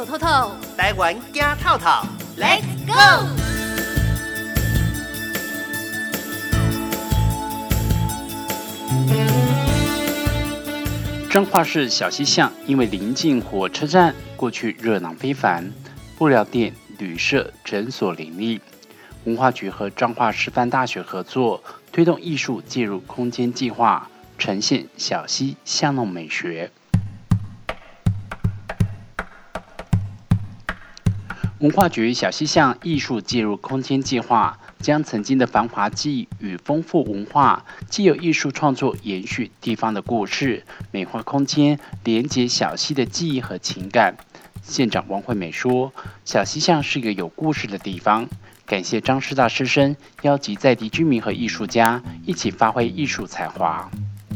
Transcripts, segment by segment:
走透透，台湾加套套，Let's go！彰化市小溪巷因为临近火车站，过去热闹非凡，布料店、旅社、诊所林立。文化局和彰化师范大学合作，推动艺术介入空间计划，呈现小溪巷弄美学。文化局小溪巷艺术介入空间计划，将曾经的繁华记忆与丰富文化，既有艺术创作延续地方的故事，美化空间，连接小溪的记忆和情感。县长王惠美说：“小溪巷是一个有故事的地方。”感谢张师大师生邀集在地居民和艺术家一起发挥艺术才华。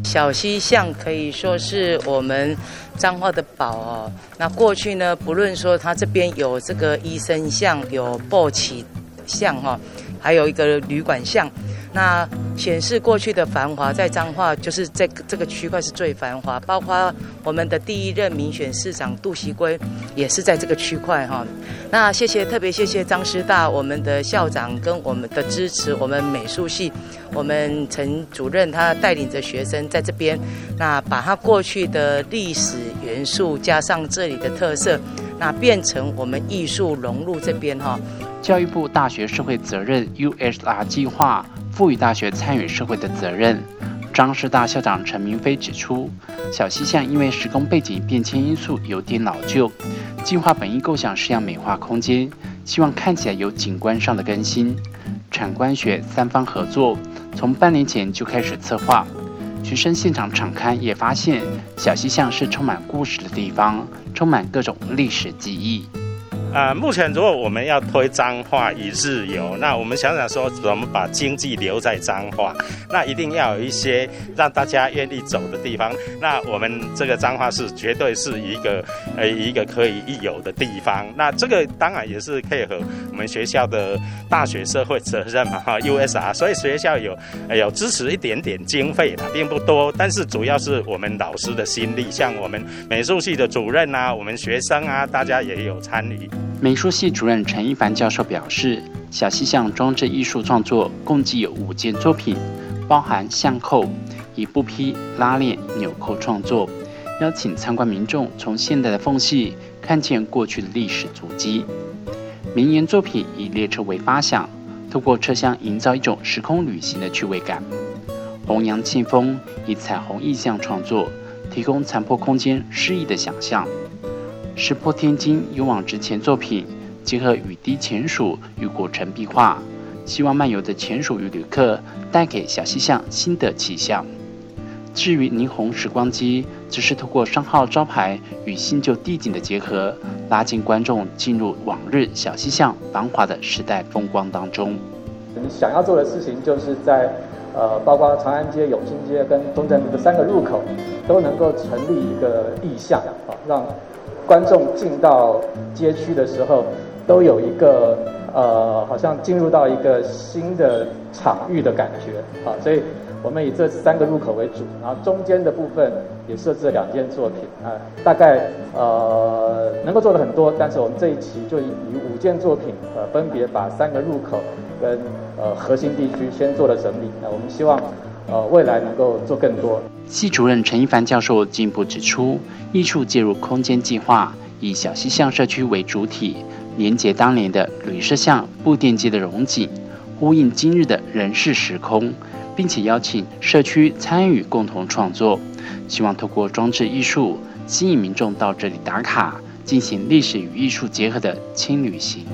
小溪巷可以说是我们彰化的宝哦。那过去呢，不论说它这边有这个医生巷，有簸箕巷哈，还有一个旅馆巷。那显示过去的繁华，在彰化就是这这个区块是最繁华，包括我们的第一任民选市长杜锡圭也是在这个区块哈。那谢谢，特别谢谢张师大我们的校长跟我们的支持，我们美术系我们陈主任他带领着学生在这边，那把他过去的历史元素加上这里的特色，那变成我们艺术融入这边哈。教育部大学社会责任 USR 计划。赋予大学参与社会的责任。张师大校长陈明飞指出，小溪巷因为时空背景变迁因素有点老旧，计划本意构想是要美化空间，希望看起来有景观上的更新。产官学三方合作，从半年前就开始策划。学生现场场刊也发现，小溪巷是充满故事的地方，充满各种历史记忆。啊，目前如果我们要推彰化一日游，那我们想想说，怎么把经济留在彰化？那一定要有一些让大家愿意走的地方。那我们这个彰化市绝对是一个呃一个可以一游的地方。那这个当然也是配合我们学校的大学社会责任嘛，哈，USR。所以学校有有支持一点点经费的，并不多，但是主要是我们老师的心力，像我们美术系的主任啊，我们学生啊，大家也有参与。美术系主任陈一凡教授表示，小溪巷装置艺术创作共计有五件作品，包含相扣、以布匹、拉链、纽扣创作，邀请参观民众从现代的缝隙看见过去的历史足迹。名言作品以列车为发想，透过车厢营造一种时空旅行的趣味感。弘扬庆丰以彩虹意象创作，提供残破空间诗意的想象。石破天惊、勇往直前作品，结合雨滴潜鼠与古城壁画，希望漫游的潜鼠与旅客带给小西巷新的气象。至于霓虹时光机，则是透过商号招牌与新旧地景的结合，拉近观众进入往日小西巷繁华的时代风光当中。我们想要做的事情，就是在呃，包括长安街、永兴街跟中正路的三个入口，都能够成立一个意象啊，让。观众进到街区的时候，都有一个呃，好像进入到一个新的场域的感觉啊，所以我们以这三个入口为主，然后中间的部分也设置了两件作品啊，大概呃能够做的很多，但是我们这一期就以五件作品呃，分别把三个入口跟呃核心地区先做了整理，那我们希望。呃，未来能够做更多。系主任陈一凡教授进一步指出，艺术介入空间计划以小溪巷社区为主体，连接当年的旅社巷、布店街的融景，呼应今日的人事时空，并且邀请社区参与共同创作，希望透过装置艺术吸引民众到这里打卡，进行历史与艺术结合的轻旅行。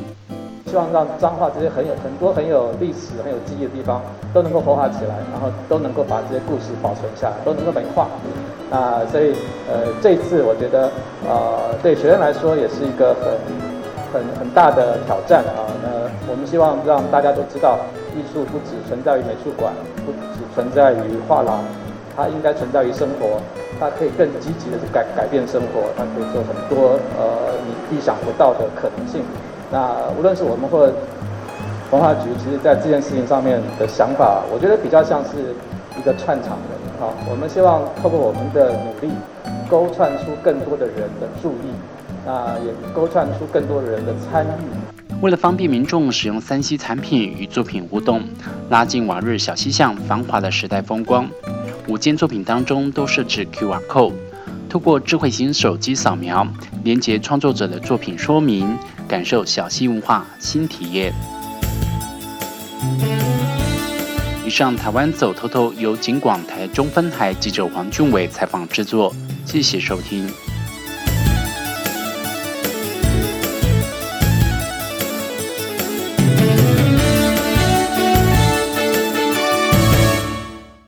希望让彰化这些很有很多很有历史、很有记忆的地方都能够活化起来，然后都能够把这些故事保存下来，都能够美化。那所以，呃，这次我觉得，呃，对学生来说也是一个很很很大的挑战啊。那我们希望让大家都知道，艺术不只存在于美术馆，不只存在于画廊，它应该存在于生活，它可以更积极的去改改变生活，它可以做很多呃你意想不到的可能性。那无论是我们或文化局，其实在这件事情上面的想法，我觉得比较像是一个串场人。好，我们希望透过我们的努力，勾串出更多的人的注意，那也勾串出更多的人的参与。为了方便民众使用三 C 产品与作品互动，拉近往日小西巷繁华的时代风光，五件作品当中都设置 QR code，透过智慧型手机扫描，连接创作者的作品说明，感受小溪文化新体验。以上台湾走透透由景广台中分台记者黄俊伟采访制作，谢谢收听。